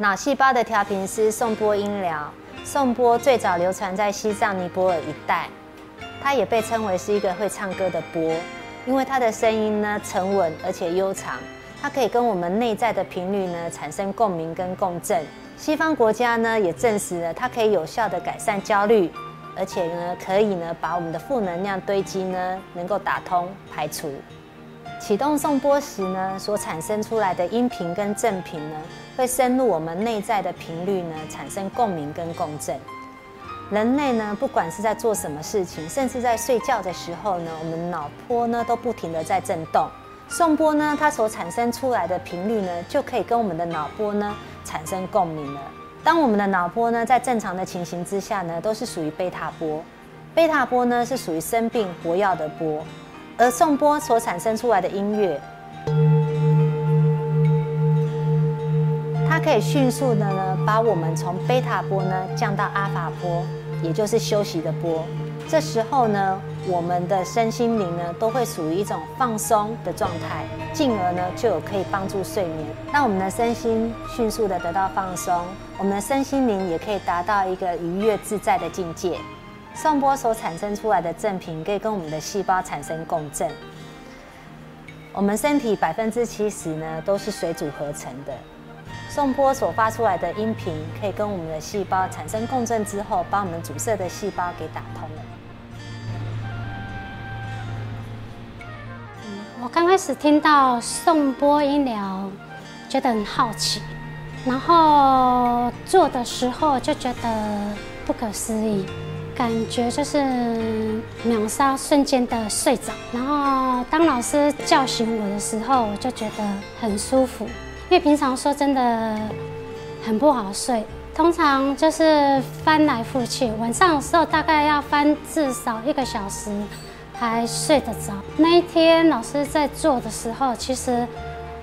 脑细胞的调频师颂波音疗，颂波最早流传在西藏尼泊尔一带，它也被称为是一个会唱歌的波，因为它的声音呢沉稳而且悠长，它可以跟我们内在的频率呢产生共鸣跟共振。西方国家呢也证实了它可以有效的改善焦虑，而且呢可以呢把我们的负能量堆积呢能够打通排除。启动颂波时呢，所产生出来的音频跟振频呢，会深入我们内在的频率呢，产生共鸣跟共振。人类呢，不管是在做什么事情，甚至在睡觉的时候呢，我们脑波呢都不停的在震动。颂波呢，它所产生出来的频率呢，就可以跟我们的脑波呢产生共鸣了。当我们的脑波呢，在正常的情形之下呢，都是属于贝塔波。贝塔波呢，是属于生病活药的波。而颂钵所产生出来的音乐，它可以迅速的呢，把我们从贝塔波呢降到阿法波，也就是休息的波。这时候呢，我们的身心灵呢都会属于一种放松的状态，进而呢就有可以帮助睡眠，让我们的身心迅速的得到放松，我们的身心灵也可以达到一个愉悦自在的境界。颂波所产生出来的振频，可以跟我们的细胞产生共振。我们身体百分之七十呢都是水组合成的，颂波所发出来的音频，可以跟我们的细胞产生共振之后，把我们阻塞的细胞给打通了。我刚开始听到颂波音疗，觉得很好奇，然后做的时候就觉得不可思议。感觉就是秒杀，瞬间的睡着。然后当老师叫醒我的时候，我就觉得很舒服。因为平常说真的很不好睡，通常就是翻来覆去，晚上的时候大概要翻至少一个小时还睡得着。那一天老师在做的时候，其实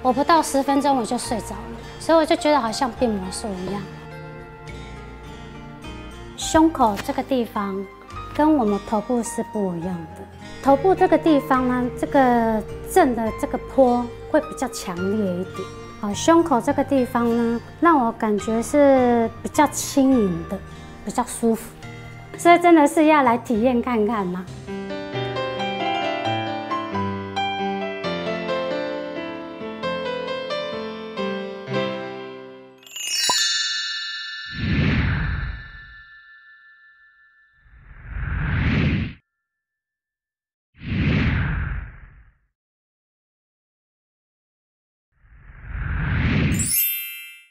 我不到十分钟我就睡着了，所以我就觉得好像变魔术一样。胸口这个地方跟我们头部是不一样的。头部这个地方呢，这个震的这个坡会比较强烈一点。好，胸口这个地方呢，让我感觉是比较轻盈的，比较舒服。所以真的是要来体验看看吗？